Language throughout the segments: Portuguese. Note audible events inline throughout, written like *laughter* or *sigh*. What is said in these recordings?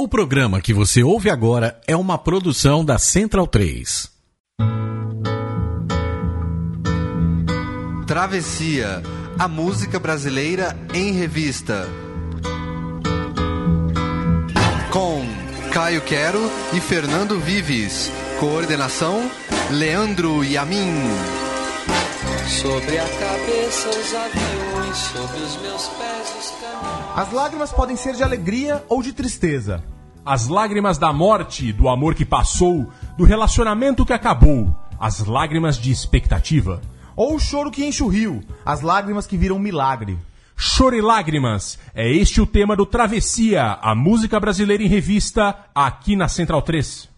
O programa que você ouve agora é uma produção da Central 3. Travessia, a música brasileira em revista. Com Caio Quero e Fernando Vives. Coordenação: Leandro Yamin. Sobre a cabeça os aviões, sobre os meus pés os caminhos. As lágrimas podem ser de alegria ou de tristeza. As lágrimas da morte, do amor que passou, do relacionamento que acabou, as lágrimas de expectativa. Ou o choro que enche o rio, as lágrimas que viram milagre. Choro e lágrimas, é este o tema do Travessia, a música brasileira em revista, aqui na Central 3.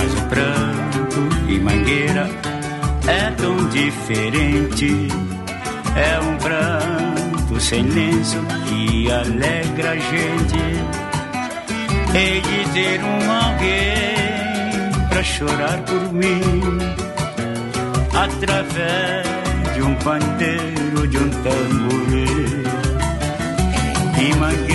Mas o pranto e mangueira é tão diferente. É um pranto sem lenço que alegra a gente. Hei de ter um alguém pra chorar por mim. Através de um pandeiro, de um tamborim. E mangueira,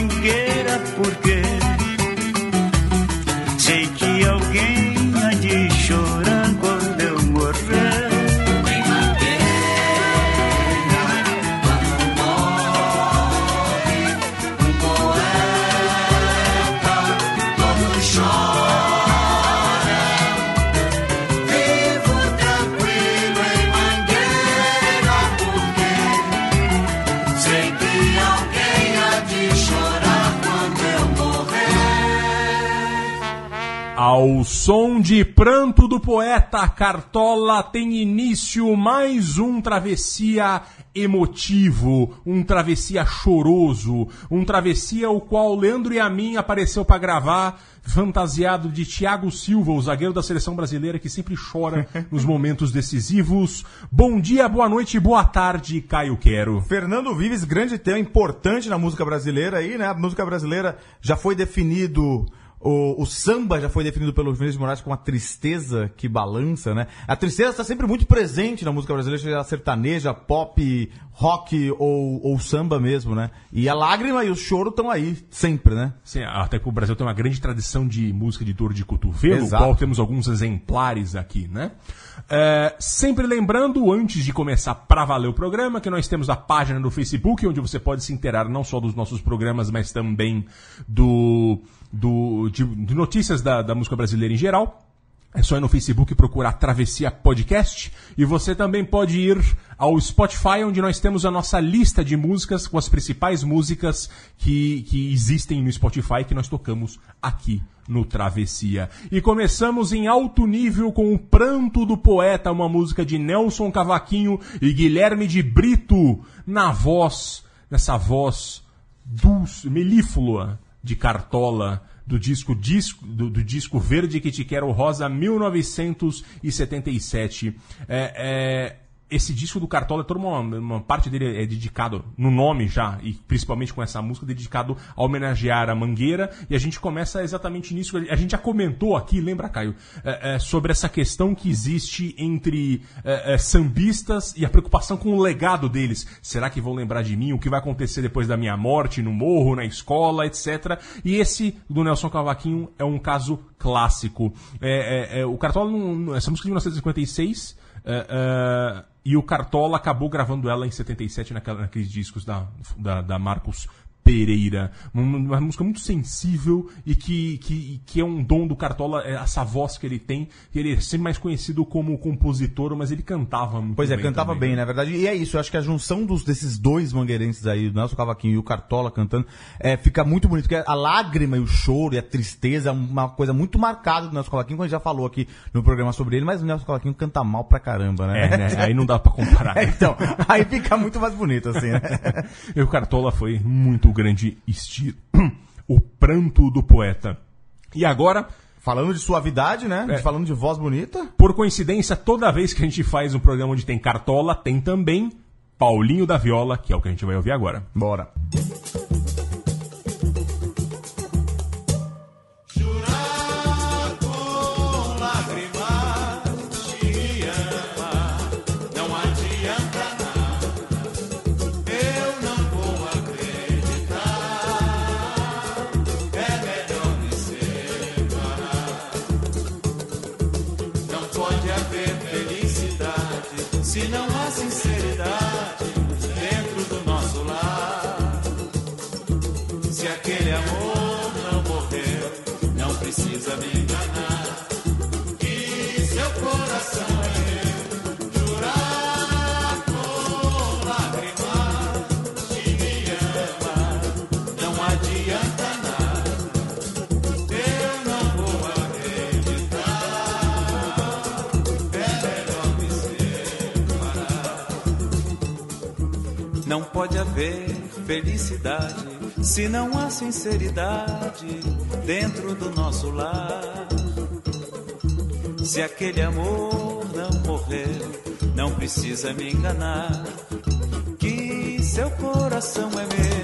em mangueira porque som de pranto do poeta Cartola tem início mais um travessia emotivo, um travessia choroso, um travessia o qual Leandro e a mim apareceu para gravar fantasiado de Thiago Silva, o zagueiro da seleção brasileira que sempre chora *laughs* nos momentos decisivos. Bom dia, boa noite, boa tarde, Caio Quero. Fernando Vives, grande tema importante na música brasileira aí, né? A música brasileira já foi definido O, o samba já foi definido pelo Vinícius de Moraes como uma tristeza que balança, né? A tristeza está sempre muito presente na música brasileira, seja sertaneja, pop, rock ou, ou samba mesmo, né? E a lágrima e o choro estão aí, sempre, né? Sim, até que o Brasil tem uma grande tradição de música de dor de cotovelo, Exato. qual temos alguns exemplares aqui, né? É, sempre lembrando, antes de começar para valer o programa, que nós temos a página no Facebook, onde você pode se inteirar não só dos nossos programas, mas também do, do de, de notícias da, da música brasileira em geral. É só ir no Facebook procurar Travessia Podcast. E você também pode ir ao Spotify, onde nós temos a nossa lista de músicas com as principais músicas que, que existem no Spotify que nós tocamos aqui no Travessia. E começamos em alto nível com o Pranto do Poeta, uma música de Nelson Cavaquinho e Guilherme de Brito, na voz, nessa voz dulce, melíflua de Cartola do disco, disco do, do disco Verde que te quero rosa 1977 é, é, esse disco do Cartola, toda uma, uma parte dele é dedicado, no nome já, e principalmente com essa música, dedicado a homenagear a Mangueira, e a gente começa exatamente nisso. A gente já comentou aqui, lembra, Caio, é, é, sobre essa questão que existe entre é, é, sambistas e a preocupação com o legado deles. Será que vão lembrar de mim? O que vai acontecer depois da minha morte, no morro, na escola, etc. E esse do Nelson Cavaquinho é um caso clássico. É, é, é, o Cartola, essa música de 1956. E o Cartola acabou gravando ela em 77 naquela, naqueles discos da, da, da Marcos Pereira. Uma, música muito sensível e que, que, que é um dom do Cartola, é essa voz que ele tem. Ele é sempre mais conhecido como compositor, mas ele cantava muito Pois é, bem cantava também, bem, né? na verdade. E é isso, eu acho que a junção dos, desses dois mangueirenses aí, o Nelson Cavaquinho e o Cartola cantando, é, fica muito bonito. Porque a lágrima e o choro e a tristeza é uma coisa muito marcada do Nelson Cavaquinho, como a gente já falou aqui no programa sobre ele, mas o Nelson Cavaquinho canta mal pra caramba, né? É, né? Aí não dá pra comparar. *laughs* É, então, aí fica muito mais bonito, assim, né? *laughs* E o Cartola foi muito grande estilo. *clears throat* O pranto do poeta. E agora, Falando de suavidade, né? É. Falando de voz bonita. por coincidência, toda vez que a gente faz um programa onde tem Cartola, tem também Paulinho da Viola, que é o que a gente vai ouvir agora. Bora. Felicidade se não há sinceridade dentro do nosso lar. Se aquele amor não morreu, não precisa me enganar. Que seu coração é meu.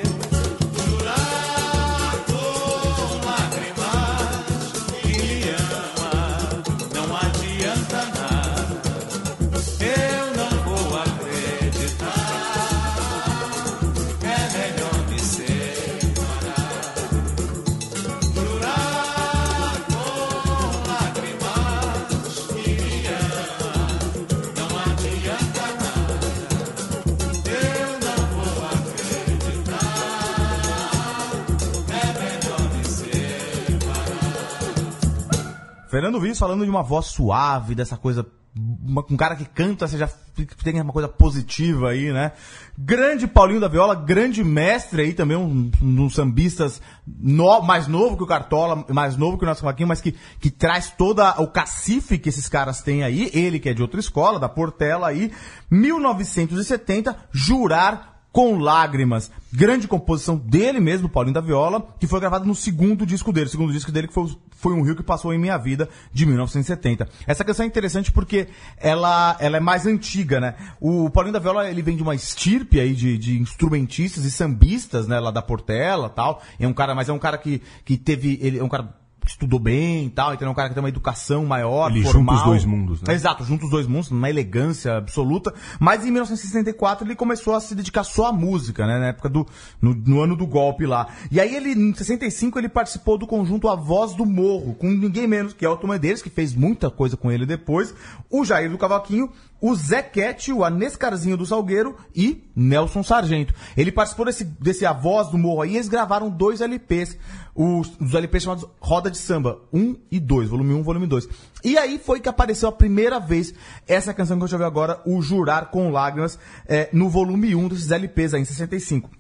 Fernando Vives falando de uma voz suave, dessa coisa. uma- um cara que canta, você já tem uma coisa positiva aí, né? Grande Paulinho da Viola, grande mestre aí também, um, um dos sambistas no- mais novo que o Cartola, mais novo que o nosso Joaquim, mas que, que traz toda o cacife que esses caras têm aí, ele que é de outra escola, da Portela aí, 1970, Jurar com Lágrimas. Grande composição dele mesmo, Paulinho da Viola, que foi gravada no segundo disco dele. Segundo disco dele que foi, foi Um Rio que Passou em Minha Vida, de 1970. Essa canção é interessante porque ela, ela é mais antiga, né? O Paulinho da Viola, ele vem de uma estirpe aí de, de instrumentistas e sambistas, né? Lá da Portela tal. É um cara, mas é um cara que, que teve, ele é um cara estudou bem e tal, então é um cara que tem uma educação maior, Ele junta formal. os dois mundos, né? Exato, junta os dois mundos, numa elegância absoluta. Mas em 1964 ele começou a se dedicar só à música, né? Na época do. No, no ano do golpe lá. E aí ele, em 65, ele participou do conjunto A Voz do Morro, com ninguém menos que Elton Medeiros, que fez muita coisa com ele depois, o Jair do Cavaquinho, o Cat, o Anescarzinho do Salgueiro e Nelson Sargento. Ele participou desse, desse A Voz do Morro aí, e eles gravaram dois LPs, os, os LPs chamados Roda de Samba, 1 e 2, volume 1, volume 2. E aí foi que apareceu a primeira vez essa canção que eu já vi agora, o Jurar com Lágrimas, eh, no volume 1 desses LPs aí, em 65.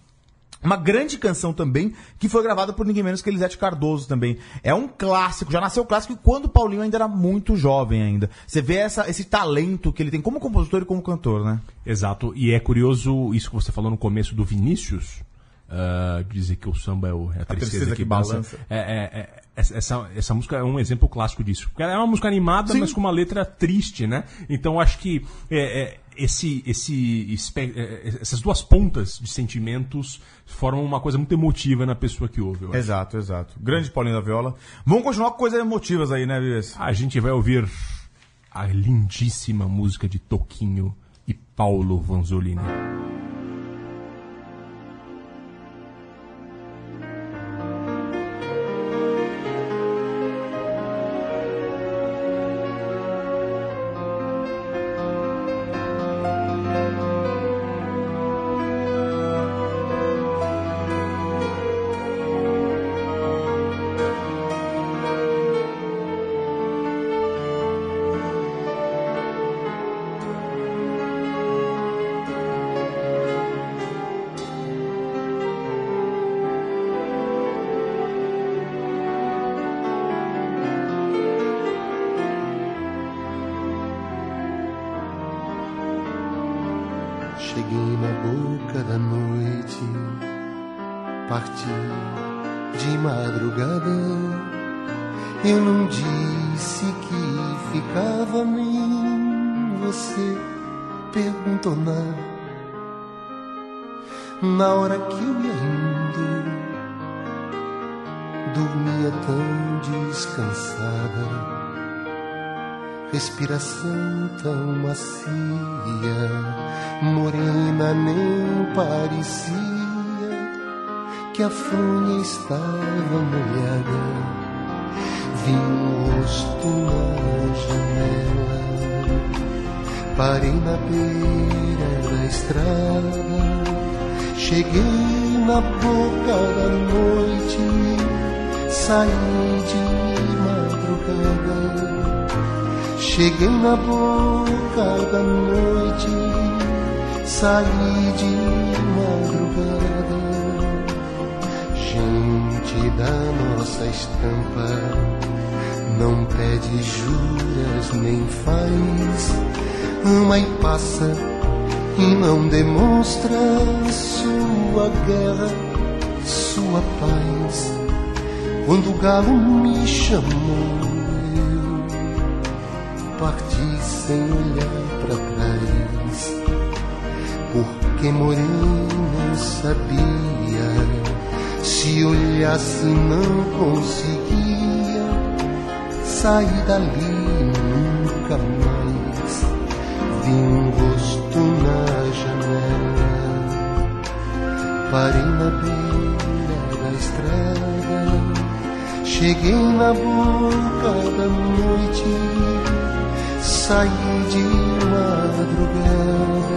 Uma grande canção também, que foi gravada por ninguém menos que Elisete Cardoso também. É um clássico, já nasceu clássico quando o Paulinho ainda era muito jovem ainda. Você vê essa, esse talento que ele tem como compositor e como cantor, né? Exato. E é curioso isso que você falou no começo do Vinícius. ah, dizer que o samba é, o, é a, tristeza, tristeza que, que balança. balança. É, é, é, essa, essa música é um exemplo clássico disso. Porque ela é uma música animada, Sim. mas com uma letra triste, né? Então acho que é, é, esse, esse, espe- é, essas duas pontas de sentimentos formam uma coisa muito emotiva na pessoa que ouve. Exato, exato. Grande Paulinho da Viola. Vamos continuar com coisas emotivas aí, né, Vives? A gente vai ouvir a lindíssima música de Toquinho e Paulo Vanzolini. De madrugada. Cheguei na boca da noite, saí de madrugada. Gente da nossa estampa, não pede juras nem faz, ama e passa e não demonstra sua guerra, sua paz. Quando o galo me chamou, parti sem olhar para trás, porque morena sabia, se olhasse não conseguia sair dali nunca mais. Vi um rosto na janela, parei na beira cheguei na boca da noite saí de madrugada,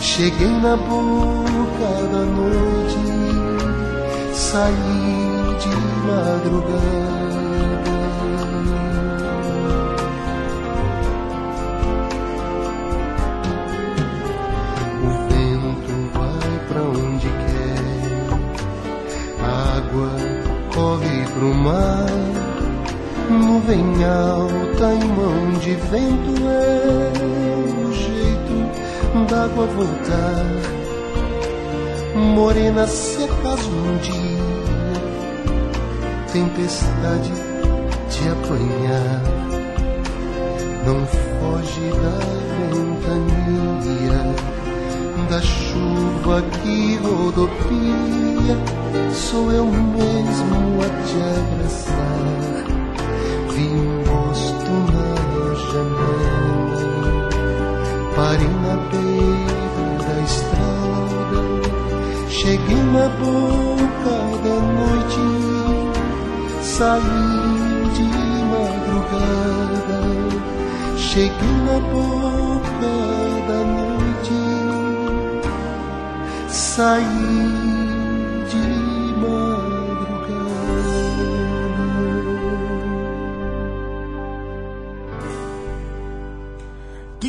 cheguei na boca da noite, saí de madrugada. Nuvem alta em mão de vento é o jeito d'água voltar. Morena se acaso um dia tempestade te apanhar, não foge da ventania, Quando a chuva que rodopia, sou eu mesmo a te abraçar. Vi um rosto na janela, parei na beira da estrada, cheguei na boca da noite, saí de madrugada, cheguei na boca da noite, saí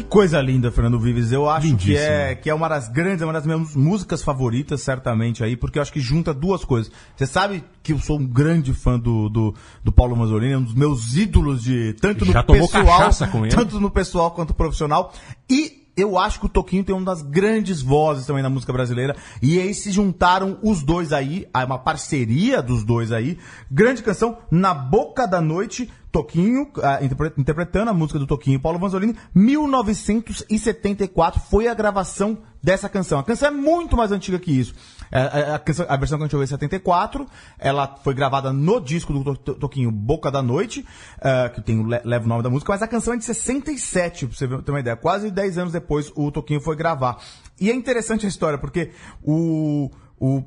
coisa linda, Fernando Vives. Eu acho que é, que é uma das grandes, é uma das minhas músicas favoritas, certamente, aí, porque eu acho que junta duas coisas. Você sabe que eu sou um grande fã do, do, do Paulo Mazzolini, é um dos meus ídolos de tanto Já no pessoal, tanto no pessoal quanto profissional. E eu acho que o Toquinho tem uma das grandes vozes também na música brasileira. E aí se juntaram os dois aí, há uma parceria dos dois aí. Grande canção, Na Boca da Noite, Toquinho, interpre- interpretando a música do Toquinho e Paulo Vanzolini, 1974 foi a gravação dessa canção. A canção é muito mais antiga que isso. É, a, a canção- a versão que a gente ouviu é 74, ela foi gravada no disco do To- To- Toquinho Boca da Noite, ah, que tem o le- leva o nome da música, mas a canção é de 67, pra você ter uma ideia. Quase 10 anos depois o Toquinho foi gravar. E é interessante a história, porque o, o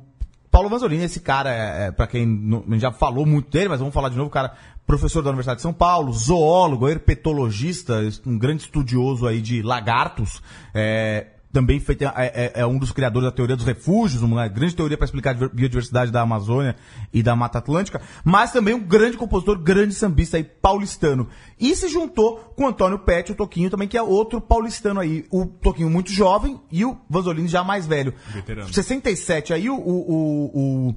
Paulo Vanzolini, esse cara, é, é, para quem não, já falou muito dele, mas vamos falar de novo, cara, professor da Universidade de São Paulo, zoólogo, herpetologista, um grande estudioso aí de lagartos, é, também foi, é, é- é um dos criadores da teoria dos refúgios, uma grande teoria para explicar a biodiversidade da Amazônia e da Mata Atlântica, mas também um grande compositor, grande sambista aí, paulistano. E se juntou com o Antônio Pet, o Toquinho também, que é outro paulistano aí. O Toquinho muito jovem e o Vanzolini já mais velho. Veterano. 67 aí o, o, o, o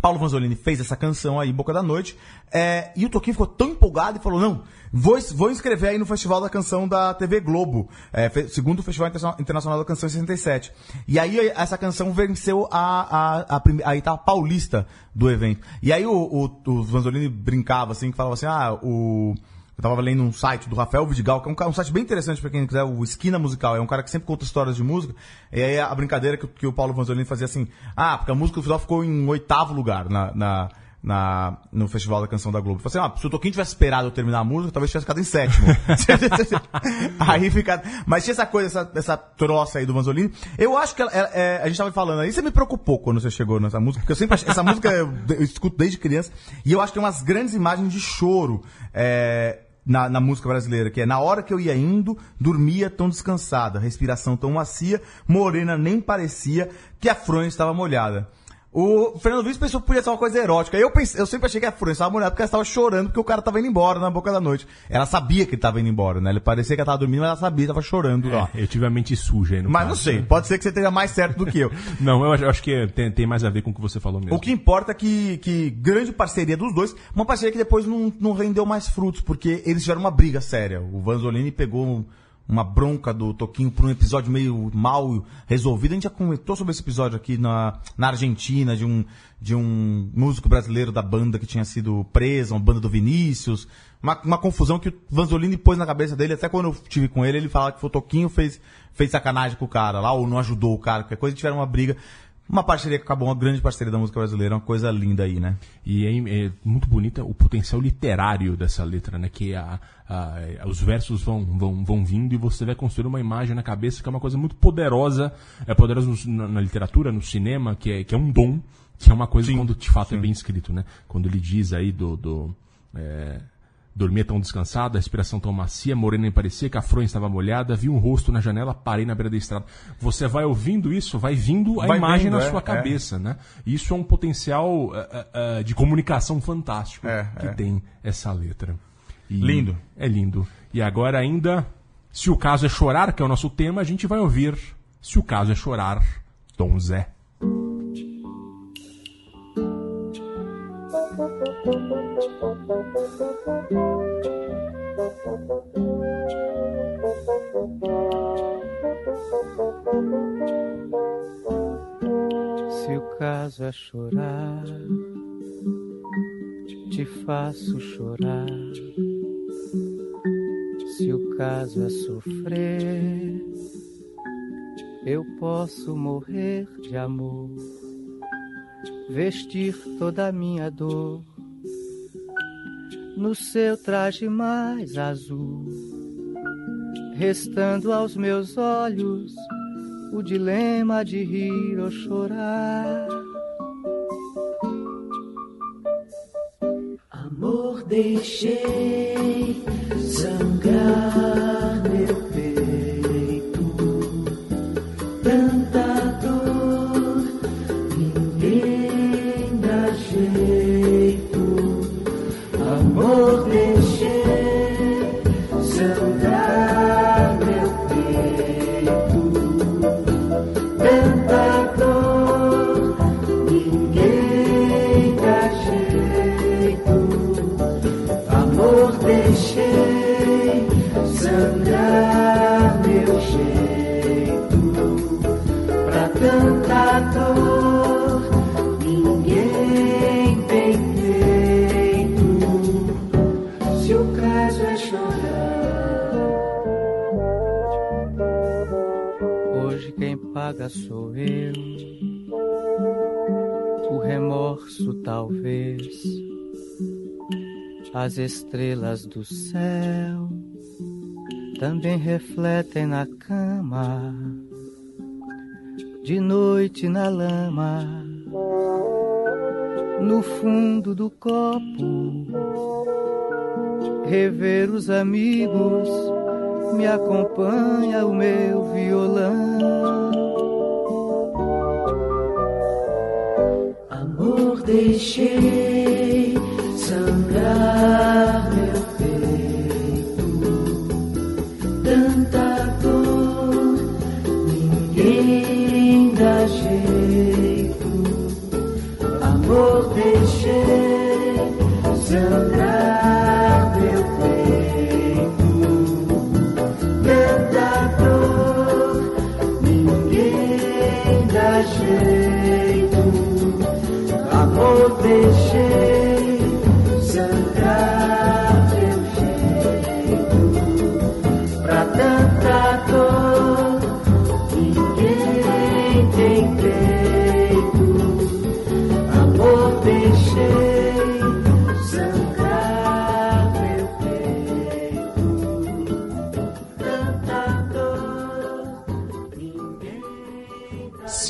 Paulo Vanzolini fez essa canção aí, Boca da Noite, é, e o Toquinho ficou tão empolgado e falou, não, vou, vou inscrever aí no Festival da Canção da TV Globo, é, segundo Festival Interna- Internacional da Canção em 67. E aí essa canção venceu a, a, a, a etapa paulista do evento. E aí o, o, o Vanzolini brincava assim, que falava assim, ah, o... Eu tava lendo um site do Rafael Vidigal, que é um, um site bem interessante pra quem quiser, o Esquina Musical. É um cara que sempre conta histórias de música. E aí a brincadeira que, que o Paulo Vanzolini fazia assim, ah, porque a música do final ficou em oitavo lugar na, na, na- no Festival da Canção da Globo. Falei assim, ah, se o Toquinho tivesse esperado eu terminar a música, talvez tivesse ficado em sétimo. *laughs* aí fica... Mas tinha essa coisa, essa, essa troça aí do Vanzolini. Eu acho que ela- é, a gente tava falando aí, você me preocupou quando você chegou nessa música, porque eu sempre essa música eu, eu escuto desde criança, e eu acho que tem umas grandes imagens de choro, é, na, na música brasileira, que é na hora que eu ia indo, dormia tão descansada, respiração tão macia, morena nem parecia que a fronha estava molhada. O Fernando Luiz pensou que podia ser uma coisa erótica. Eu, pensei, eu sempre achei que a fronha estava molhada porque ela estava chorando porque o cara estava indo embora na boca da noite. Ela sabia que ele estava indo embora, né? Ele parecia que ela estava dormindo, mas ela sabia que estava chorando lá. Eu tive a mente suja aí no Mas caso, não sei, né? pode ser que você esteja mais certo do que eu. *laughs* Não, eu acho, eu acho que tem, tem mais a ver com o que você falou mesmo. O que importa é que, que grande parceria dos dois, uma parceria que depois não, não rendeu mais frutos, porque eles tiveram uma briga séria. O Vanzolini pegou um- uma bronca do Toquinho por um episódio meio mal resolvido. A gente já comentou sobre esse episódio aqui na, na Argentina, de um, de um músico brasileiro da banda que tinha sido preso, uma banda do Vinícius. Uma, uma confusão que o Vanzolini pôs na cabeça dele, até quando eu tive com ele, ele falava que foi o Toquinho fez, fez sacanagem com o cara lá, ou não ajudou o cara, qualquer coisa, tiveram uma briga. Uma parceria que acabou, uma grande parceria da música brasileira, uma coisa linda aí, né? E é, é muito bonita o potencial literário dessa letra, né? Que a, a- os versos vão, vão, vão vindo e você vai construir uma imagem na cabeça que é uma coisa muito poderosa, é poderosa no- na, na literatura, no cinema, que é, que é um dom, que é uma coisa quando de fato é bem escrito, né? Quando ele diz aí do. do é, Dormia tão descansado, a respiração tão macia, morena nem parecia, que a fronha estava molhada, vi um rosto na janela, parei na beira da estrada. Você vai ouvindo isso, vai vindo a Vai imagem vendo, na é, sua é. cabeça, né? Isso é um potencial eh, eh, de comunicação fantástico É, que é. tem essa letra. E Lindo. É lindo. E agora ainda, se o caso é chorar, que é o nosso tema, a gente vai ouvir Se o caso é chorar, Tom Zé. Se o caso é chorar, te faço chorar. Se o caso é sofrer, Eu posso morrer de amor, vestir toda a minha dor no seu traje mais azul, restando aos meus olhos o dilema de rir ou chorar. Amor, deixei sangrar meu peito. As estrelas do céu também refletem na cama. De noite na lama. No fundo do copo. Rever os amigos me acompanha o meu violão. Amor, deixei sangrar meu peito. Tanta dor, ninguém dá jeito. Amor, deixei sangrar meu peito. Tanta dor, ninguém dá jeito. Amor, deixei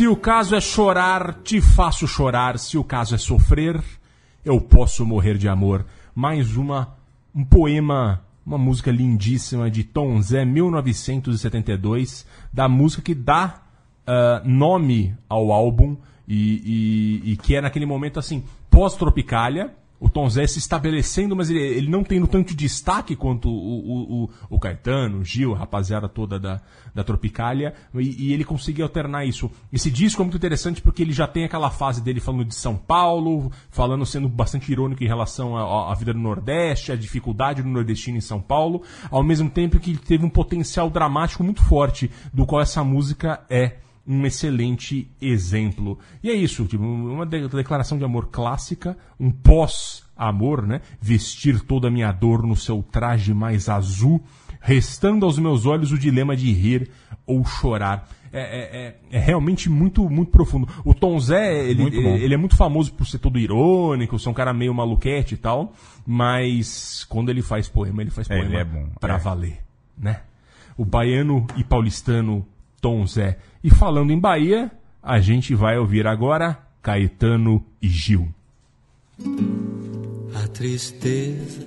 Se o caso é chorar, te faço chorar. Se o caso é sofrer, eu posso morrer de amor. Mais uma, um poema, uma música lindíssima de Tom Zé, 1972, da música que dá ah, nome ao álbum e, e- e que é naquele momento assim, pós-tropicália. O Tom Zé se estabelecendo, mas ele, ele não tendo tanto destaque quanto o, o, o, o Caetano, o Gil, a rapaziada toda da, da Tropicália, e, e ele conseguiu alternar isso. Esse disco é muito interessante porque ele já tem aquela fase dele falando de São Paulo, falando, sendo bastante irônico em relação à vida do Nordeste, a dificuldade do nordestino em São Paulo, ao mesmo tempo que ele teve um potencial dramático muito forte, do qual essa música é um excelente exemplo. E é isso, tipo, uma de- declaração de amor clássica, um pós-amor, né? Vestir toda a minha dor no seu traje mais azul, restando aos meus olhos o dilema de rir ou chorar. É, é- é- é realmente muito, muito profundo. O Tom Zé, ele, ele é muito famoso por ser todo irônico, ser um cara meio maluquete e tal, mas quando ele faz poema, ele faz É, poema ele é bom, pra é. valer, né? O baiano e paulistano Tom Zé. E falando em Bahia, a gente vai ouvir agora Caetano e Gil. A tristeza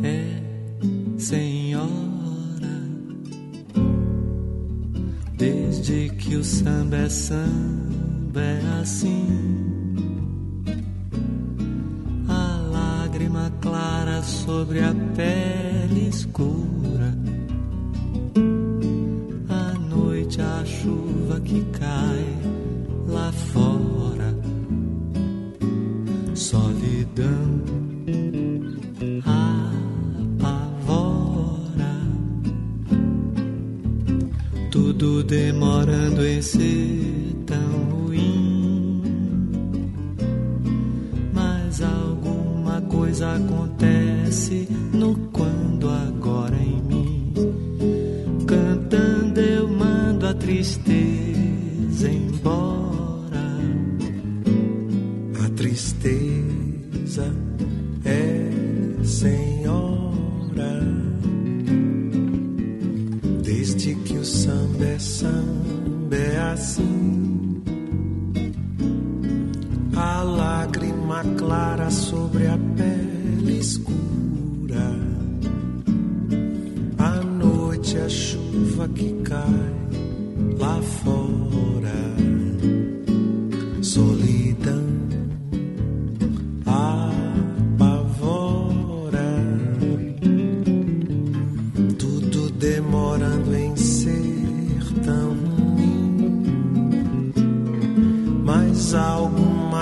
é senhora desde que o samba é samba é assim. A lágrima clara sobre a pele escura. A chuva que cai lá fora solidão apavora, tudo demorando em ser tão ruim. Mas alguma coisa acontece no clara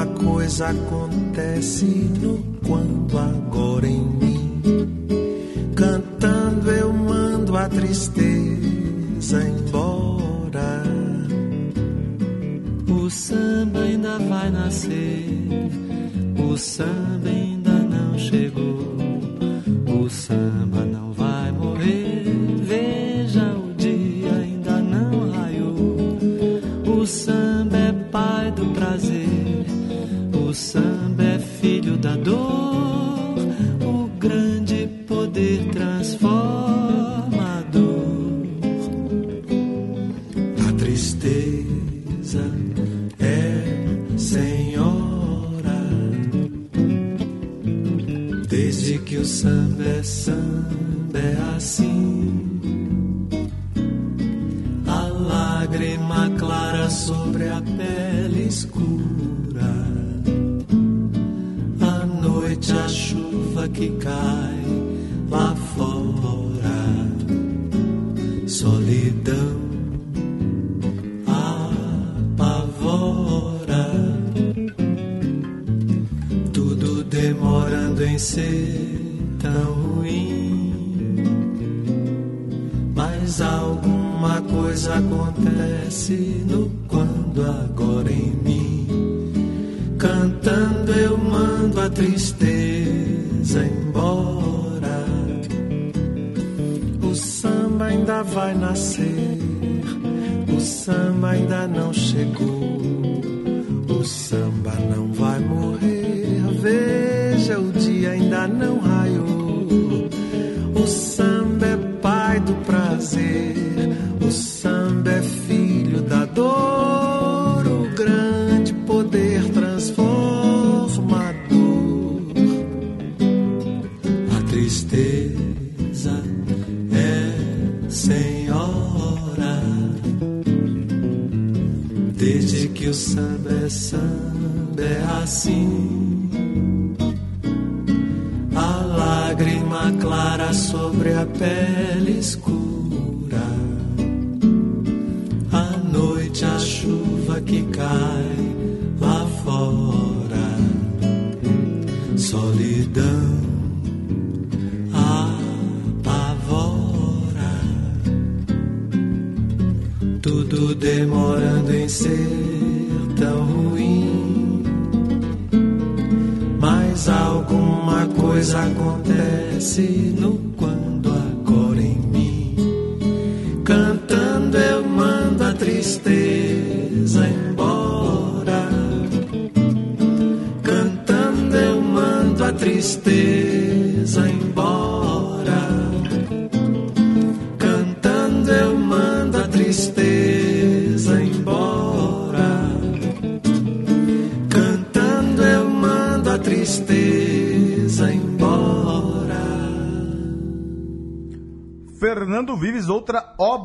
coisa acontece no quando agora em mim. Cantando eu mando a tristeza embora. O samba ainda vai nascer, o samba ainda não chegou, o samba da dor, dia ainda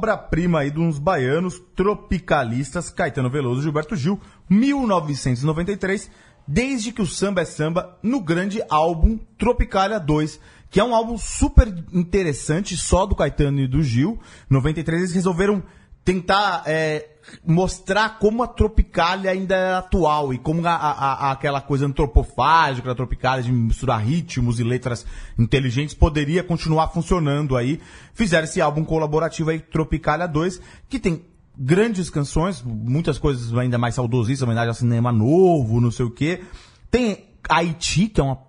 obra-prima aí de uns baianos tropicalistas, Caetano Veloso e Gilberto Gil, 1993, desde que o samba é samba, no grande álbum Tropicália 2, que é um álbum super interessante, só do Caetano e do Gil. 93 eles resolveram tentar é, mostrar como a Tropicália ainda é atual e como a, a- a- aquela coisa antropofágica da Tropicália de misturar ritmos e letras inteligentes poderia continuar funcionando aí. Fizeram esse álbum colaborativo aí, Tropicália 2, que tem grandes canções, muitas coisas ainda mais saudosistas, homenagem ao cinema novo, não sei o quê. Tem Haiti, que é uma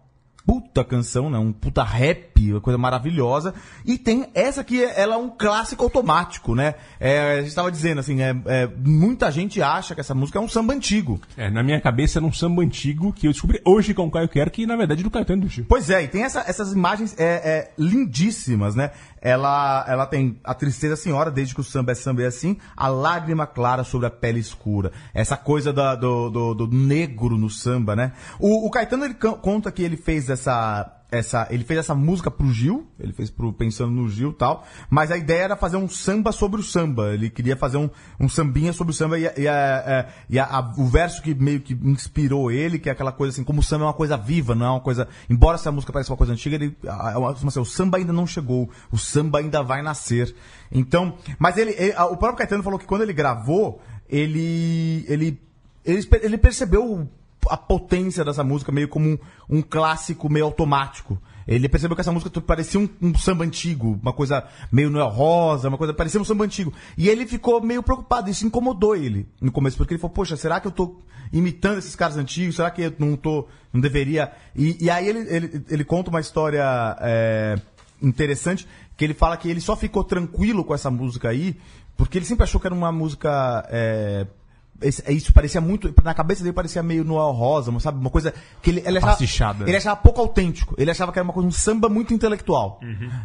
puta canção, né? Um puta rap, uma coisa maravilhosa. E tem essa que ela é um clássico automático, né? É, a gente tava dizendo assim, é, é, muita gente acha que essa música é um samba antigo. É, na minha cabeça era um samba antigo que eu descobri hoje com o Caio Quero, que na verdade é do Caetano do Chico. Pois é, e tem essa- essas imagens é, é, lindíssimas, né? Ela, ela tem a tristeza senhora, desde que o samba é samba é assim, a lágrima clara sobre a pele escura. Essa coisa da- do, do, do negro no samba, né? O, o Caetano, ele conta que ele fez essa... Essa, ele fez essa música pro Gil, ele fez pro, pensando no Gil e tal, mas a ideia era fazer um samba sobre o samba. Ele queria fazer um, um sambinha sobre o samba e, a- e, a- é, e a- o verso que meio que inspirou ele, que é aquela coisa assim, como o samba é uma coisa viva, não é uma coisa. Embora essa música pareça uma coisa antiga, ele, assim, o samba ainda não chegou, o samba ainda vai nascer. Então, mas ele, ele- o próprio Caetano falou que quando ele gravou, ele, ele, ele percebeu a potência dessa música meio como um, um clássico meio automático. Ele percebeu que essa música parecia um, um samba antigo, uma coisa meio Noel Rosa, uma coisa parecia um samba antigo. E ele ficou meio preocupado, isso incomodou ele no começo, porque ele falou, poxa, será que eu tô imitando esses caras antigos? Será que eu não tô, não deveria? E, e aí ele, ele, ele conta uma história é, interessante, que ele fala que ele só ficou tranquilo com essa música aí, porque ele sempre achou que era uma música é isso parecia muito. Na cabeça dele parecia meio Noel Rosa, sabe? Uma coisa que ele, ele achava. Ele achava pouco autêntico. Ele achava que era uma coisa, um samba muito intelectual.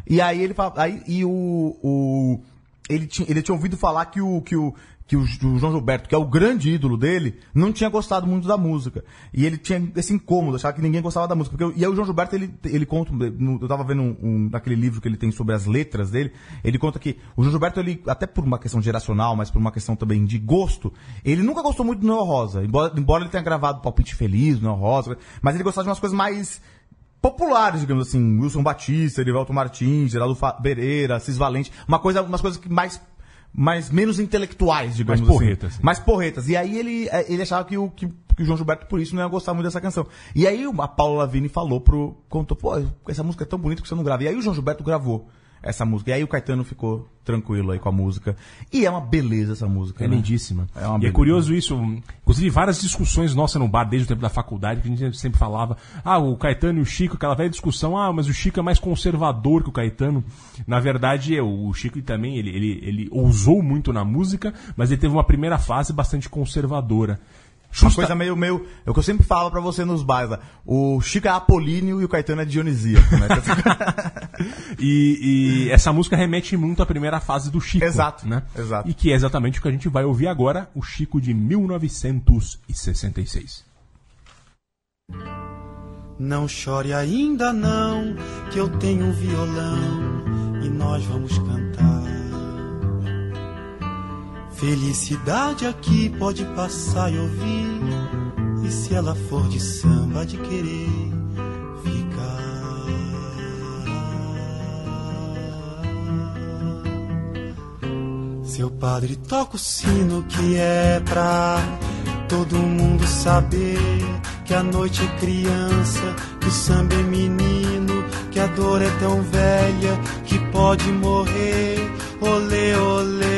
E aí ele. Aí, e o. o ele, tinha, ele tinha ouvido falar que o. Que o que o, João Gilberto, que é o grande ídolo dele, não tinha gostado muito da música. E ele tinha esse incômodo, achava que ninguém gostava da música. Porque, e aí o João Gilberto, ele, ele conta, eu tava vendo um, um, naquele livro que ele tem sobre as letras dele, ele conta que o João Gilberto, ele, até por uma questão geracional, mas por uma questão também de gosto, ele nunca gostou muito do Noel Rosa. Embora, embora ele tenha gravado Palpite Feliz, Noel Rosa, mas ele gostava de umas coisas mais populares, digamos assim, Wilson Batista, Erivaldo Martins, Geraldo Pereira, Cis Valente, uma coisa, umas coisas que mais mais menos intelectuais, digamos Mais porretas, assim. assim. Mais porretas. E aí ele, eh, ele achava que o, que, que o João Gilberto, por isso, não ia gostar muito dessa canção. E aí a Paula Lavigne falou pro. contou, pô, essa música é tão bonita que você não grava. E aí o João Gilberto gravou essa música. E aí o Caetano ficou tranquilo aí com a música. E é uma beleza essa música. É né? lindíssima. É uma e é curioso isso. Inclusive, várias discussões nossas no bar desde o tempo da faculdade, que a gente sempre falava, ah, o Caetano e o Chico, aquela velha discussão, ah, mas o Chico é mais conservador que o Caetano. Na verdade, é, o Chico também, ele, ele, ele ousou muito na música, mas ele teve uma primeira fase bastante conservadora. Uma Justa- coisa meio, meio. É o que eu sempre falo pra você nos bares lá. O Chico é Apolíneo e o Caetano é Dionisíaco, né? *laughs* E, e essa música remete muito à primeira fase do Chico. Exato, Né? exato. E que é exatamente o que a gente vai ouvir agora, o Chico de 1966. Não chore ainda não, que eu tenho um violão e nós vamos cantar. Felicidade aqui pode passar e ouvir, e se ela for de samba de querer ficar. Seu padre toca o sino que é pra todo mundo saber que a noite é criança, que o samba é menino, que a dor é tão velha que pode morrer. Olê, olê,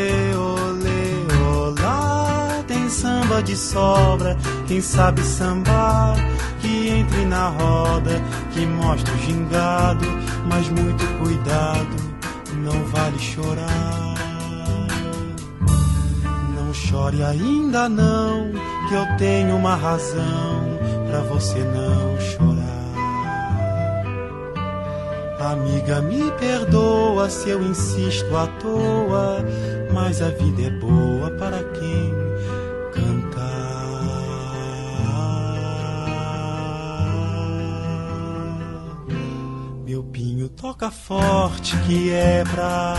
samba de sobra, quem sabe sambar, que entre na roda, que mostre o gingado, mas muito cuidado, não vale chorar. Não chore ainda não, que eu tenho uma razão pra você não chorar. Amiga, me perdoa se eu insisto à toa, mas a vida é boa para quem toca forte que é pra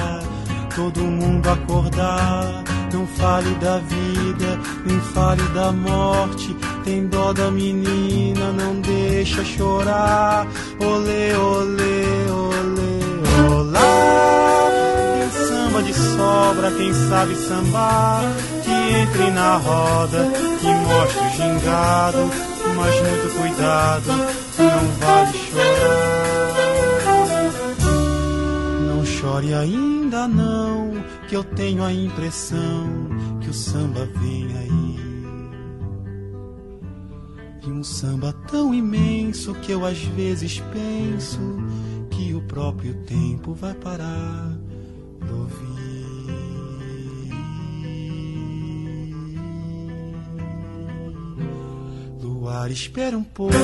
todo mundo acordar. Não fale da vida, nem fale da morte. Tem dó da menina, não deixa chorar. Olê, olê, olê, olá. Tem samba de sobra, quem sabe sambar. Que entre na roda, que mostre o gingado. Mas muito cuidado, não vale chorar. Chore ainda não, que eu tenho a impressão que o samba vem aí. E um samba tão imenso que eu às vezes penso que o próprio tempo vai parar de ouvir. Luar, espera um pouco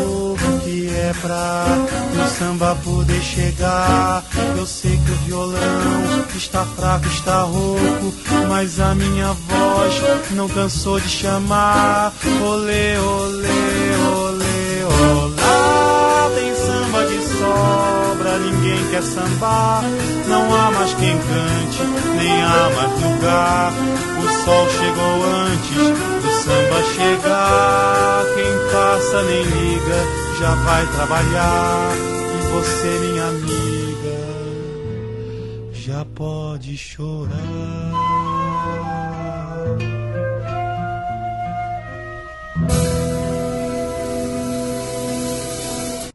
que é pra o samba poder chegar. Eu sei que o violão está fraco, está rouco, mas a minha voz não cansou de chamar. Olê, olê, olê, olá. Tem samba de sobra, ninguém quer sambar. Não há mais quem cante, nem há mais lugar. O sol chegou antes samba chegar. Quem passa nem liga, já vai trabalhar. E você, minha amiga, já pode chorar.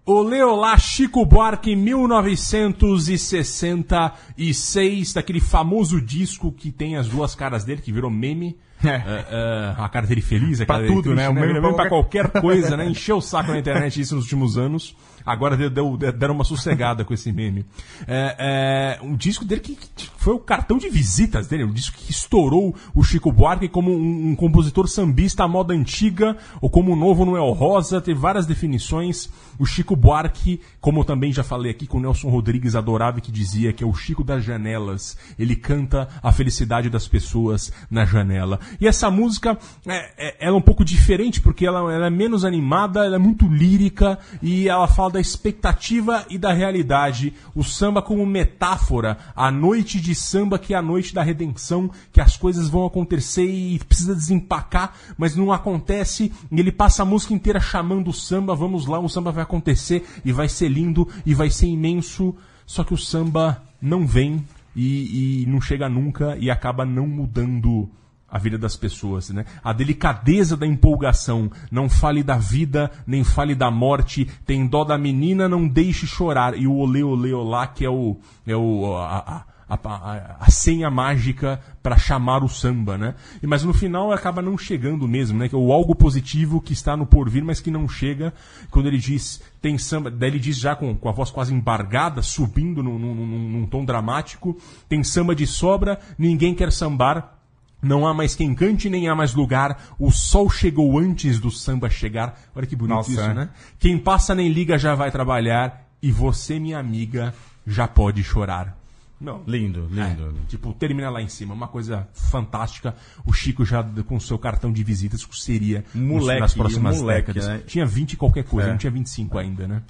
Olê, olá, Chico Buarque, 1966, daquele famoso disco que tem as duas caras dele, que virou meme. É, é, a cara dele feliz, a Pra cara dele tudo, né? O meme meme pra pra qualquer *laughs* coisa, né? Encheu o saco na internet isso nos últimos anos. Agora deu, deram uma sossegada com esse meme. É, é, um disco dele que que foi o cartão de visitas dele, um disco que estourou o Chico Buarque como um, um compositor sambista à moda antiga, ou como o novo Noel Rosa, teve várias definições. O Chico Buarque, como eu também já falei aqui com o Nelson Rodrigues, adorável, que dizia que é o Chico das janelas. Ele canta a felicidade das pessoas na janela. E essa música, é, é- ela é um pouco diferente, porque ela, ela é menos animada, ela é muito lírica, e ela fala da expectativa e da realidade. O samba como metáfora, a noite de samba que é a noite da redenção, que as coisas vão acontecer e precisa desempacar, mas não acontece. E ele passa a música inteira chamando o samba, vamos lá, o samba vai acontecer e vai ser lindo e vai ser imenso. Só que o samba não vem e, e não chega nunca e acaba não mudando a vida das pessoas, né? A delicadeza da empolgação, não fale da vida, nem fale da morte, tem dó da menina, não deixe chorar. E o olê, olê, olá, que é o, é o, a, a, a, a- senha mágica para chamar o samba, né? Mas no final acaba não chegando mesmo, né? Que é o algo positivo que está no porvir, mas que não chega. Quando ele diz tem samba, daí ele diz já com, com a voz quase embargada, subindo num, num- num- num tom dramático, tem samba de sobra, ninguém quer sambar, não há mais quem cante, nem há mais lugar. O sol chegou antes do samba chegar. Olha que bonito Nossa, isso, é. né? Quem passa nem liga já vai trabalhar. E você, minha amiga, já pode chorar. Não. Lindo, lindo. É, tipo, termina lá em cima. Uma coisa fantástica. O Chico já com seu cartão de visitas que seria Moleque, nas próximas moleque, décadas. né? Tinha 20 e qualquer coisa, É. não tinha 25 ainda, né?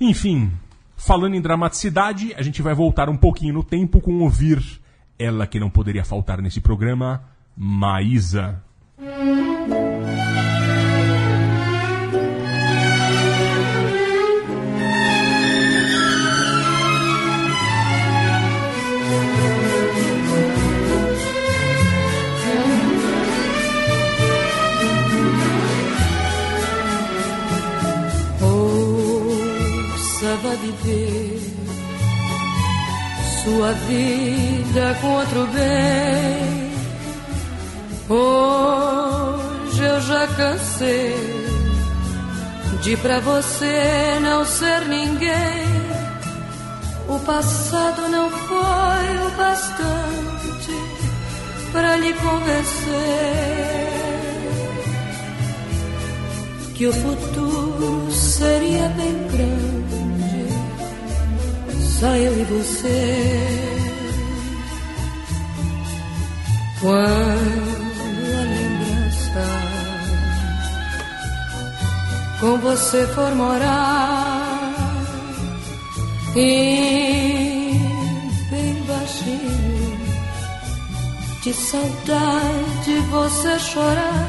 Enfim, falando em dramaticidade, a gente vai voltar um pouquinho no tempo com ouvir ela que não poderia faltar nesse programa, Maísa. Ouça, vá viver sua vida com outro bem. Hoje eu já cansei de pra você não ser ninguém. O passado não foi o bastante pra lhe convencer que o futuro seria bem grande, só eu e você. Quando a lembrança com você for morar e bem baixinho de saudade você chorar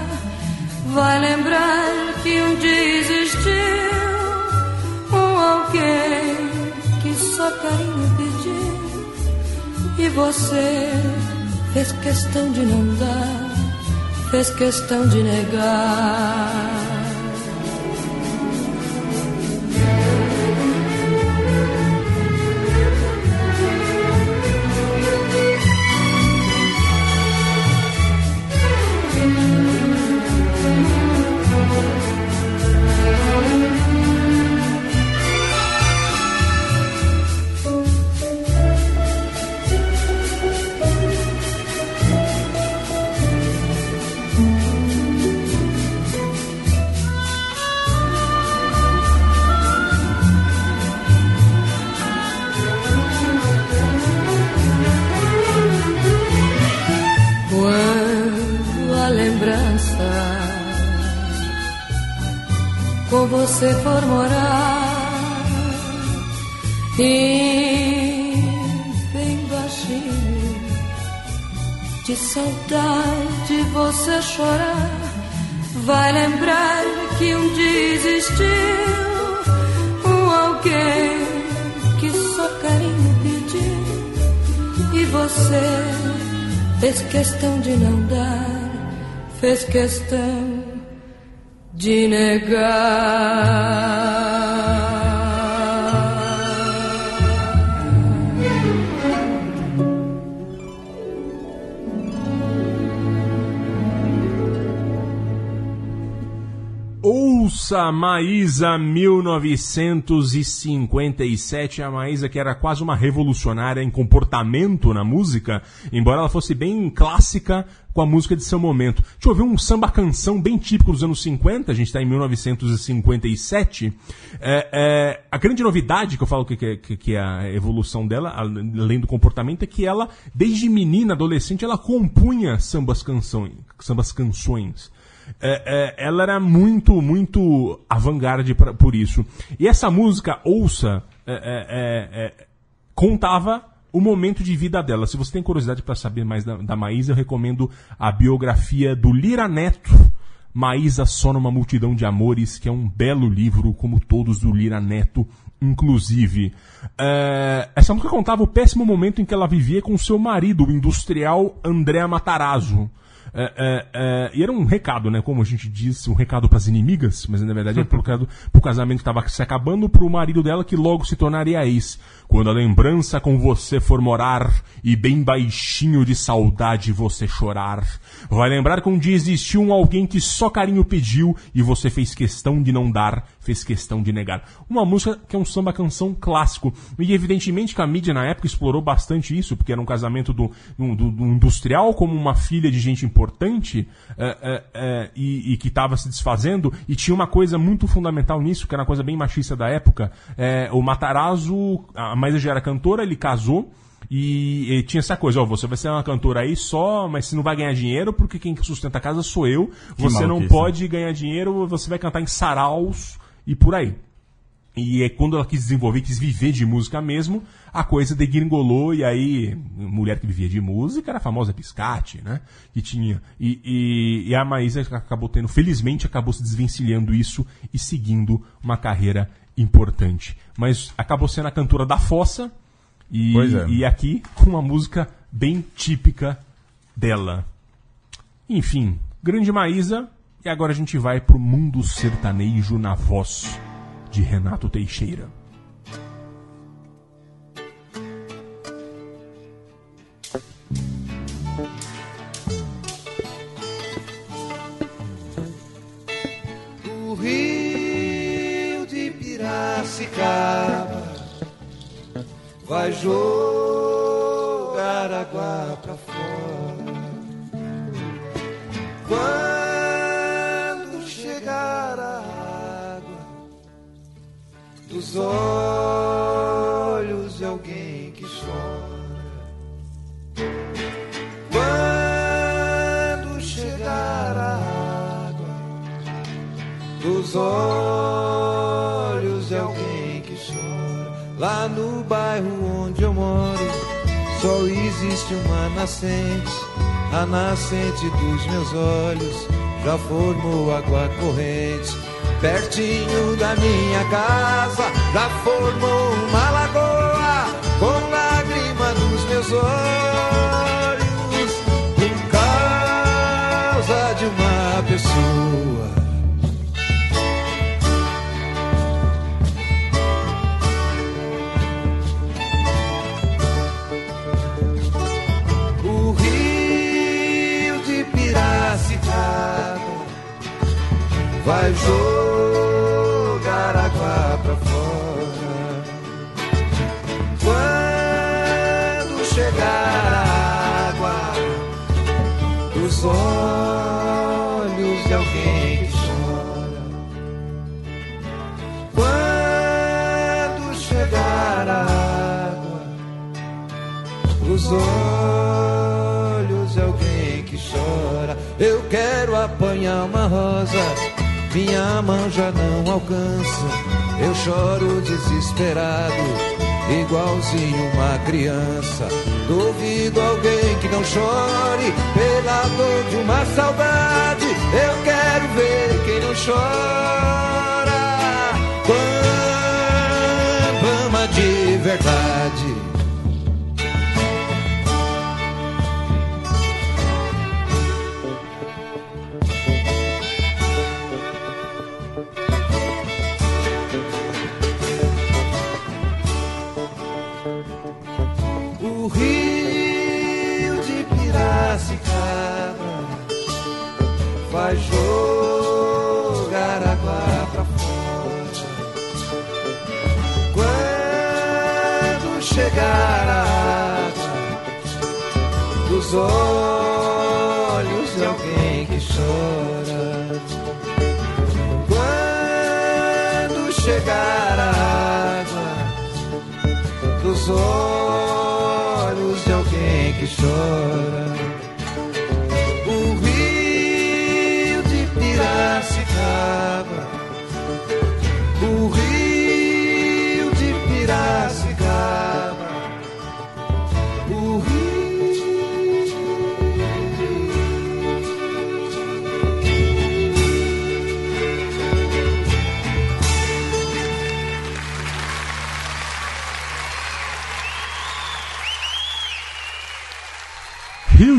vai lembrar que um dia existiu um alguém que só carinho pediu e você fez questão de não dar, fez questão de negar. Você for morar. E bem baixinho de saudade você chorar. Vai lembrar que um dia existiu um alguém que só carinho pediu. E você fez questão de não dar fez questão de Ouça Maísa 1957, a Maísa que era quase uma revolucionária em comportamento na música, embora ela fosse bem clássica com a música de seu momento. Deixa eu ouvir um samba canção bem típico dos anos 50, a gente está em 1957. É, é, a grande novidade que eu falo que, que, que é a evolução dela, além do comportamento, é que ela, desde menina, adolescente, ela compunha sambas canções. Sambas canções. É, é, ela era muito, muito avant-garde por isso. E essa música, Ouça, é, é, é, é, contava o momento de vida dela. Se você tem curiosidade para saber mais da, da Maísa, eu recomendo a biografia do Lira Neto, Maísa Só numa Multidão de Amores, que é um belo livro, como todos do Lira Neto, inclusive. É, essa música contava o péssimo momento em que ela vivia com seu marido, o industrial André Matarazzo. É, é, é, e era um recado, né? Como a gente diz, um recado para as inimigas, mas na verdade é *laughs* pro, pro casamento que estava se acabando, pro marido dela que logo se tornaria ex. Quando a lembrança com você for morar e bem baixinho de saudade você chorar. Vai lembrar que um dia existiu um alguém que só carinho pediu e você fez questão de não dar, fez questão de negar. Uma música que é um samba canção clássico. E evidentemente que a mídia na época explorou bastante isso, porque era um casamento do, do, do industrial como uma filha de gente importante é, é, é, e, e que estava se desfazendo. E tinha uma coisa muito fundamental nisso, que era uma coisa bem machista da época. É, o Matarazzo, a Maísa já era cantora, ele casou. E, e tinha essa coisa, ó, você vai ser uma cantora aí só, mas você não vai ganhar dinheiro porque quem sustenta a casa sou eu. Você não pode ganhar dinheiro, você vai cantar em saraus e por aí. E é quando ela quis desenvolver, quis viver de música mesmo, a coisa degringolou e aí, mulher que vivia de música era a famosa Piscate, né? Que tinha. E, e, e a Maísa acabou tendo, felizmente, acabou se desvencilhando isso e seguindo uma carreira importante. Mas acabou sendo a cantora da fossa e, Pois é. e aqui com uma música bem típica dela. Enfim, grande Maísa, e agora a gente vai pro mundo sertanejo na voz de Renato Teixeira. O rio Piracicaba vai jogar água pra fora. Quando chegar a água dos olhos de alguém que chora. Quando chegar a água dos olhos Lá no bairro onde eu moro, só existe uma nascente. A nascente dos meus olhos já formou água corrente. Pertinho da minha casa já formou uma lagoa com lágrima dos meus olhos por causa de uma pessoa. Vai jogar água pra fora. Quando chegar a água dos olhos de alguém que chora. Quando chegar a água dos olhos de alguém que chora. Eu quero apanhar uma rosa, minha mão já não alcança. Eu choro desesperado, igualzinho uma criança. Duvido alguém que não chore pela dor de uma saudade. Eu quero ver quem não chora. Bamba de verdade. Dos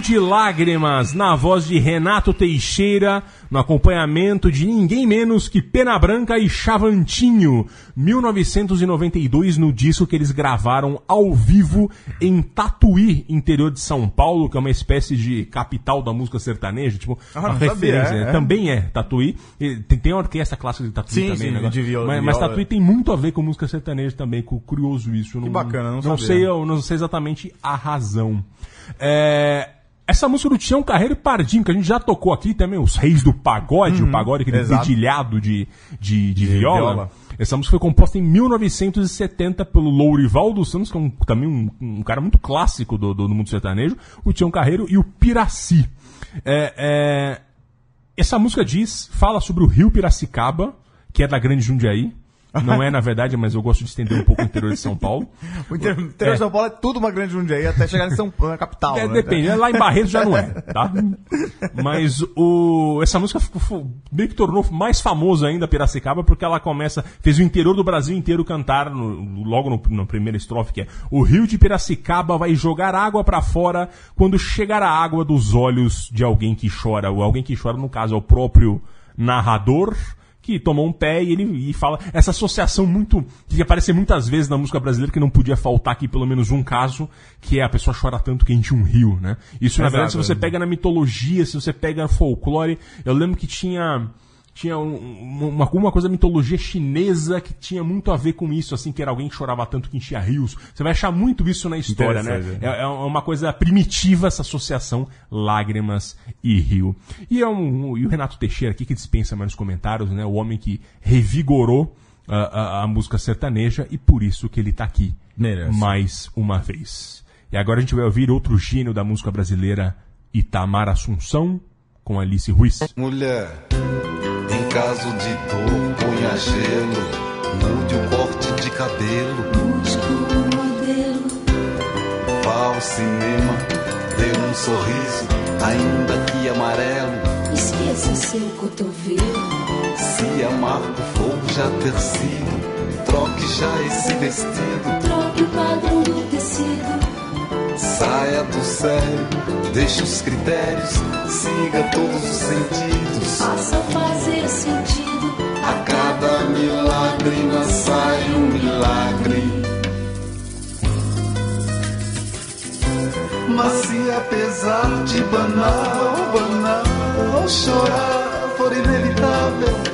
de Lágrimas, na voz de Renato Teixeira, no acompanhamento de ninguém menos que Pena Branca e Chavantinho, 1992, no disco que eles gravaram ao vivo em Tatuí, interior de São Paulo, que é uma espécie de capital da música sertaneja, tipo, Ah, uma sabia, referência. é, né? é. Também é Tatuí. Tem, tem uma orquestra clássica de Tatuí Sim, também, sim, né? de viola- mas, mas. Tatuí tem muito a ver com música sertaneja também, com curioso isso. Eu não, bacana, não não sabia. sei eu não sei exatamente a razão. É, essa música do Tião Carreiro e Pardinho, que a gente já tocou aqui também, os reis do pagode, o pagode, aquele Uhum. exato. dedilhado de, de, de De viola. viola. Essa música foi composta em 1970 pelo Lourival dos Santos, que é um, também um, um cara muito clássico do, do, do mundo sertanejo, o Tião Carreiro e o Piraci. É, é, essa música diz, fala sobre o rio Piracicaba, que é da Grande Jundiaí. Não é, na verdade, mas eu gosto de estender um pouco o interior de São Paulo. *laughs* O inter- interior de São Paulo é tudo uma grande Jundiaí até chegar em São Paulo, na capital. É, né? depende, lá em Barretos já não é, tá? Mas o, essa música ficou- meio que tornou mais famoso ainda Piracicaba porque ela começa, fez o interior do Brasil inteiro cantar no- logo no, na primeira estrofe que é o rio de Piracicaba vai jogar água pra fora quando chegar a água dos olhos de alguém que chora. O alguém que chora no caso é o próprio narrador que tomou um pé e ele e fala essa associação muito que aparece muitas vezes na música brasileira que não podia faltar aqui pelo menos um caso que é a pessoa chora tanto que enche um rio, né? Isso na Exato, verdade se você é. pega na mitologia, se você pega no folclore, eu lembro que tinha tinha um- uma, uma coisa da mitologia chinesa que tinha muito a ver com isso, assim, que era alguém que chorava tanto que enchia rios. Você vai achar muito isso na história, né? É, é uma coisa primitiva essa associação lágrimas e rio. E, é um, e o Renato Teixeira aqui que dispensa mais nos comentários, né? O homem que revigorou a, a- a música sertaneja e por isso que ele tá aqui Merece. mais uma vez. E agora a gente vai ouvir outro gênio da música brasileira, Itamar Assunção, com Alice Ruiz. Mulher, em caso de dor, ponha gelo, mude o corte de cabelo. Busco um modelo, Vá ao cinema, dê um sorriso, ainda que amarelo. esqueça seu cotovelo. Se amargo for já ter sido, troque já esse vestido. Troque o padrão. Sério, deixe os critérios, siga todos os sentidos. Faça fazer sentido. A cada milagre nasce um milagre. Mas se apesar de banal, banal, chorar for inevitável,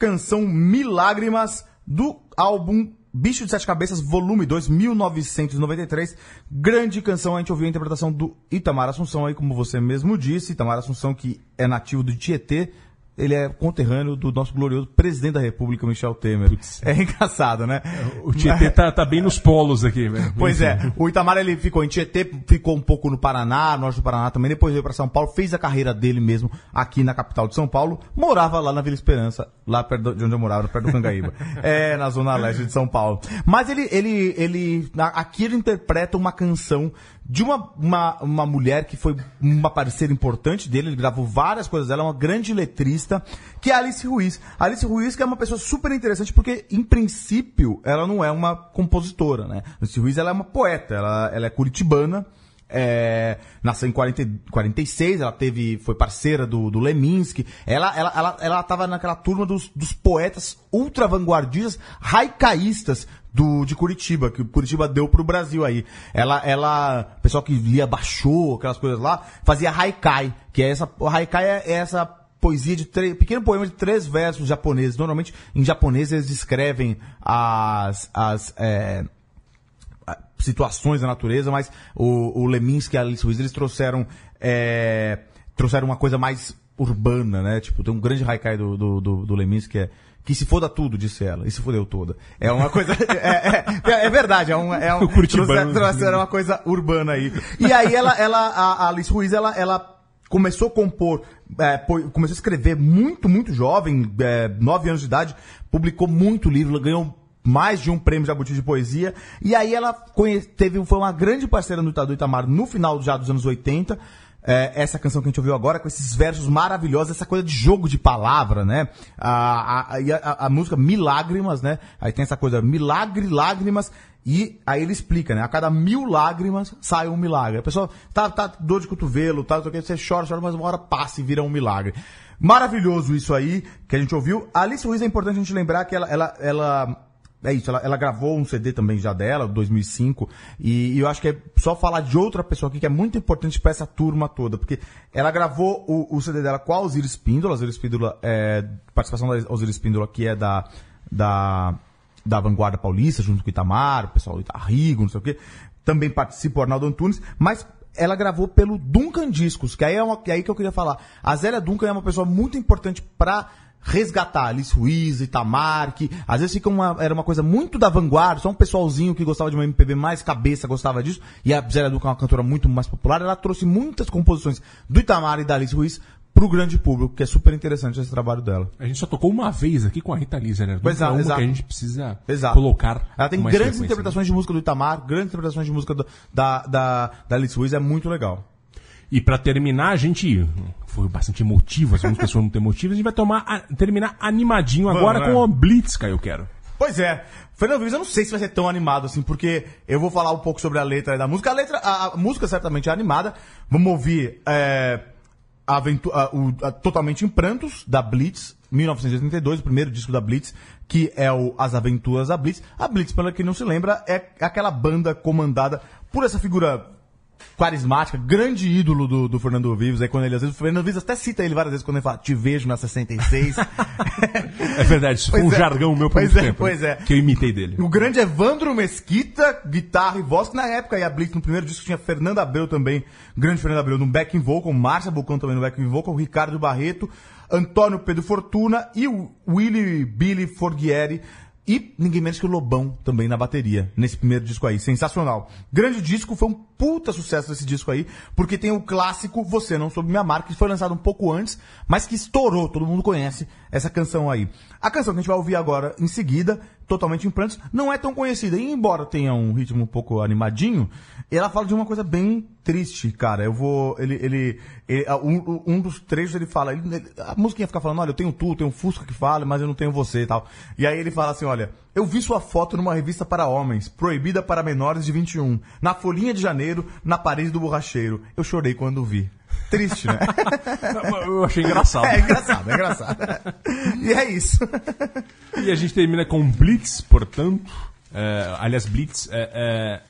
canção Milágrimas, do álbum Bicho de Sete Cabeças, volume 2, 1993. Grande canção, a gente ouviu a interpretação do Itamar Assunção aí, como você mesmo disse. Itamar Assunção, que é nativo do Tietê. Ele é conterrâneo do nosso glorioso presidente da República, Michel Temer. É engraçado, né? O Tietê tá, tá bem nos polos aqui, velho. Pois é, o Itamar ele ficou em Tietê, ficou um pouco no Paraná, no norte do Paraná também, depois veio para São Paulo, fez a carreira dele mesmo aqui na capital de São Paulo, morava lá na Vila Esperança, lá perto de onde eu morava, perto do Cangaíba, *laughs* é, na zona leste de São Paulo. Mas ele, ele, ele, aqui ele interpreta uma canção de uma, uma, uma mulher que foi uma parceira importante dele, ele gravou várias coisas dela, uma grande letrista, que é a Alice Ruiz. A Alice Ruiz que é uma pessoa super interessante, porque, em princípio, ela não é uma compositora, né? Alice Ruiz, ela é uma poeta, ela, ela é curitibana, é, nasceu em 40, 46, ela teve, foi parceira do, do Leminski. Ela, ela, ela, ela tava naquela turma dos, dos poetas ultra vanguardistas, haicaístas do, de Curitiba, que Curitiba deu pro Brasil aí. Ela, ela, pessoal que lia baixou, aquelas coisas lá, fazia haikai, que é essa, o haikai é, é essa poesia de três, pequeno poema de três versos japoneses. Normalmente, em japonês, eles descrevem as, as, é, situações da natureza, mas o, o Leminski e a Alice Ruiz, eles trouxeram, é, trouxeram uma coisa mais urbana, né? Tipo, tem um grande haikai do, do, do, do Leminski que é que se foda tudo, disse ela, e se fodeu toda. É uma coisa. *laughs* É, é, é verdade, é um. É um *laughs* O curitibano. trouxe- trouxeram uma coisa urbana aí. E aí ela, ela a, Alice Ruiz, ela, ela começou a compor, é, começou a escrever muito, muito jovem, é, nove anos de idade, publicou muito livro, ganhou mais de um prêmio Jabuti de poesia, e aí ela teve, foi uma grande parceira do do Itamar no final já dos anos 80, é, essa canção que a gente ouviu agora, com esses versos maravilhosos, essa coisa de jogo de palavra, né? A, a, a, a música Milágrimas, né? Aí tem essa coisa, milagre, lágrimas, e aí ele explica, né? A cada mil lágrimas sai um milagre. A pessoa tá, tá dor de cotovelo, tá, que, você chora, chora, mas uma hora passa e vira um milagre. Maravilhoso isso aí que a gente ouviu. A Alice Ruiz é importante a gente lembrar que ela, ela, ela é isso, ela, ela gravou um CD também já dela, 2005, e, e eu acho que é só falar de outra pessoa aqui que é muito importante pra essa turma toda, porque ela gravou o, o CD dela com a Osiris Espíndola, a Osiris Espíndola, é, participação da Osiris Espíndola, que é da, da, da Vanguarda Paulista, junto com o Itamar, o pessoal do Itarrigo, não sei o quê, também participa o Arnaldo Antunes, mas ela gravou pelo Duncan Discos, que aí é, uma, que é aí que eu queria falar. A Zélia Duncan é uma pessoa muito importante pra resgatar Alice Ruiz, Itamar, que às vezes fica uma, era uma coisa muito da vanguarda, só um pessoalzinho que gostava de uma MPB mais cabeça gostava disso, e a Zélia Duncan é uma cantora muito mais popular, ela trouxe muitas composições do Itamar e da Alice Ruiz pro grande público, que é super interessante esse trabalho dela. A gente só tocou uma vez aqui com a Rita Lisa, né? Pois é, uma exato. que a gente precisa Exato. colocar. Ela tem grandes frequência, interpretações de música do Itamar, grandes interpretações de música do- da, da, da Alice Ruiz, é muito legal. E pra terminar, a gente foi bastante emotivo, as músicas foram muito emotivas, a gente vai tomar, a- terminar animadinho Vamos, agora né? com o Blitz, eu quero. Pois é. Fernando Vives, eu não sei se vai ser tão animado assim, porque eu vou falar um pouco sobre a letra da música. A letra, a, a música certamente é animada. Vamos ouvir é, a aventu- a- o- Totalmente em Prantos, da Blitz, 1982, o primeiro disco da Blitz, que é o As Aventuras da Blitz. A Blitz, para quem não se lembra, é aquela banda comandada por essa figura carismática, grande ídolo do, do Fernando Vives. Aí quando ele, às vezes, o Fernando Vives até cita ele várias vezes quando ele fala, te vejo na 66. É verdade, isso *laughs* foi Pois um é. jargão meu por Pois muito é, tempo. pois né? é. Que eu imitei dele. O grande Evandro Mesquita, guitarra e voz, que na época aí a Blitz, no primeiro disco, tinha Fernanda Abreu também, grande Fernanda Abreu, no backing vocal, Márcia Bocão também no backing vocal, Ricardo Barreto, Antônio Pedro Fortuna e o Willy Billy Forghieri. E ninguém menos que o Lobão também na bateria, nesse primeiro disco aí. Sensacional. Grande disco, foi um puta sucesso esse disco aí, porque tem o clássico Você Não Soube Me Amar, que foi lançado um pouco antes, mas que estourou, todo mundo conhece essa canção aí. A canção que a gente vai ouvir agora em seguida, totalmente em prantos, não é tão conhecida. E embora tenha um ritmo um pouco animadinho, ela fala de uma coisa bem triste, cara. Eu vou. Ele. ele, ele- um, um dos trechos ele fala. ele- a musiquinha fica falando: olha, eu tenho tu, eu tenho um Fusca que fala, mas eu não tenho você e tal. E aí ele fala assim: olha, eu vi sua foto numa revista para homens, proibida para menores de 21, na Folhinha de Janeiro, na parede do borracheiro. Eu chorei quando vi. Triste, né? *laughs* Eu achei engraçado. É engraçado, é engraçado. *laughs* E é isso. E a gente termina com Blitz, portanto. é, aliás, Blitz é, é,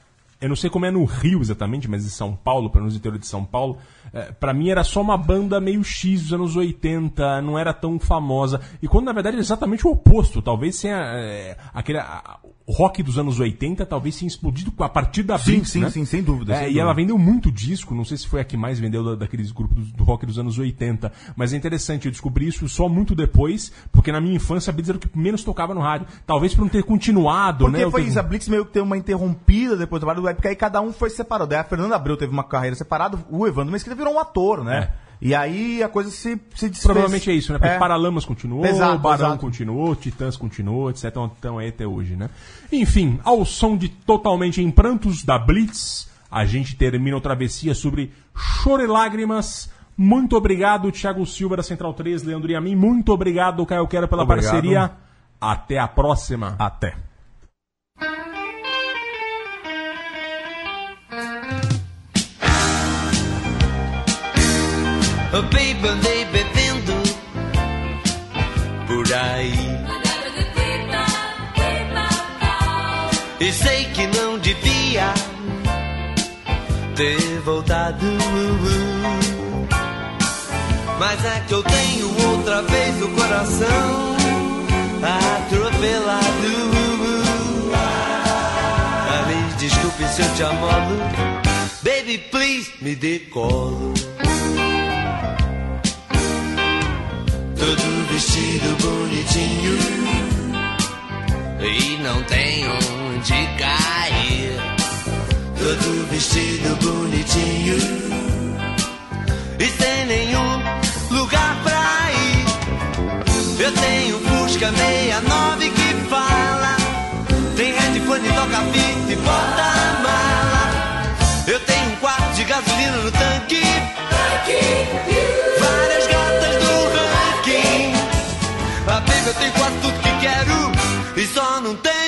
eu não sei como é no Rio exatamente, mas em São Paulo, pelo menos no interior de São Paulo, é, para mim era só uma banda meio X dos anos 80, não era tão famosa. E quando na verdade é exatamente o oposto. Talvez tenha é, aquele. a- rock dos anos 80 talvez tenha explodido a partir da Sim, Blitz, sim, né? sim, sem dúvida, É, sem e dúvida. ela vendeu muito disco, não sei se foi a que mais vendeu da- daqueles grupos do, do rock dos anos 80, mas é interessante, eu descobri isso só muito depois, porque na minha infância a Blitz era o que menos tocava no rádio. Talvez por não ter continuado, Porque né? foi eu isso, a Blitz meio que teve uma interrompida depois do trabalho do porque aí cada um foi separado. Daí a Fernanda Abreu teve uma carreira separada, o Evandro Mesquita virou um ator, né? E aí a coisa se, se desfez. Provavelmente é isso, né? Porque É. Paralamas continuou, Exato, Barão exato. continuou, Titãs continuou, etc. Então aí até hoje, né? Enfim, ao som de Totalmente em Prantos da Blitz, a gente termina o travessia sobre Choro e Lágrimas. Muito obrigado, Thiago Silva da Central 3, Leandro e a mim. Muito obrigado, Caio Quero, pela Obrigado. parceria. Até a próxima. Até. Oh, baby, andei bebendo por aí. E sei que não devia ter voltado. Mas é que eu tenho outra vez o coração atropelado. Ah, me desculpe se eu te amolo. Baby, please, me dê vestido bonitinho. E não tem onde cair. Todo vestido bonitinho. E sem nenhum lugar pra ir. Eu tenho Fusca 69 que fala. Tem headphone, toca fita e porta-mala Eu tenho um quarto de gasolina no tanque. Várias eu tenho quase tudo que quero. E só não tenho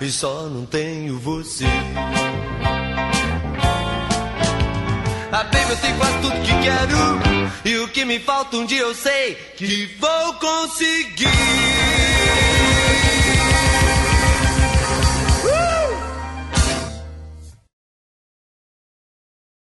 E só não tenho você. Ah, baby, eu tenho quase tudo que quero. E o que me falta um dia eu sei Que vou conseguir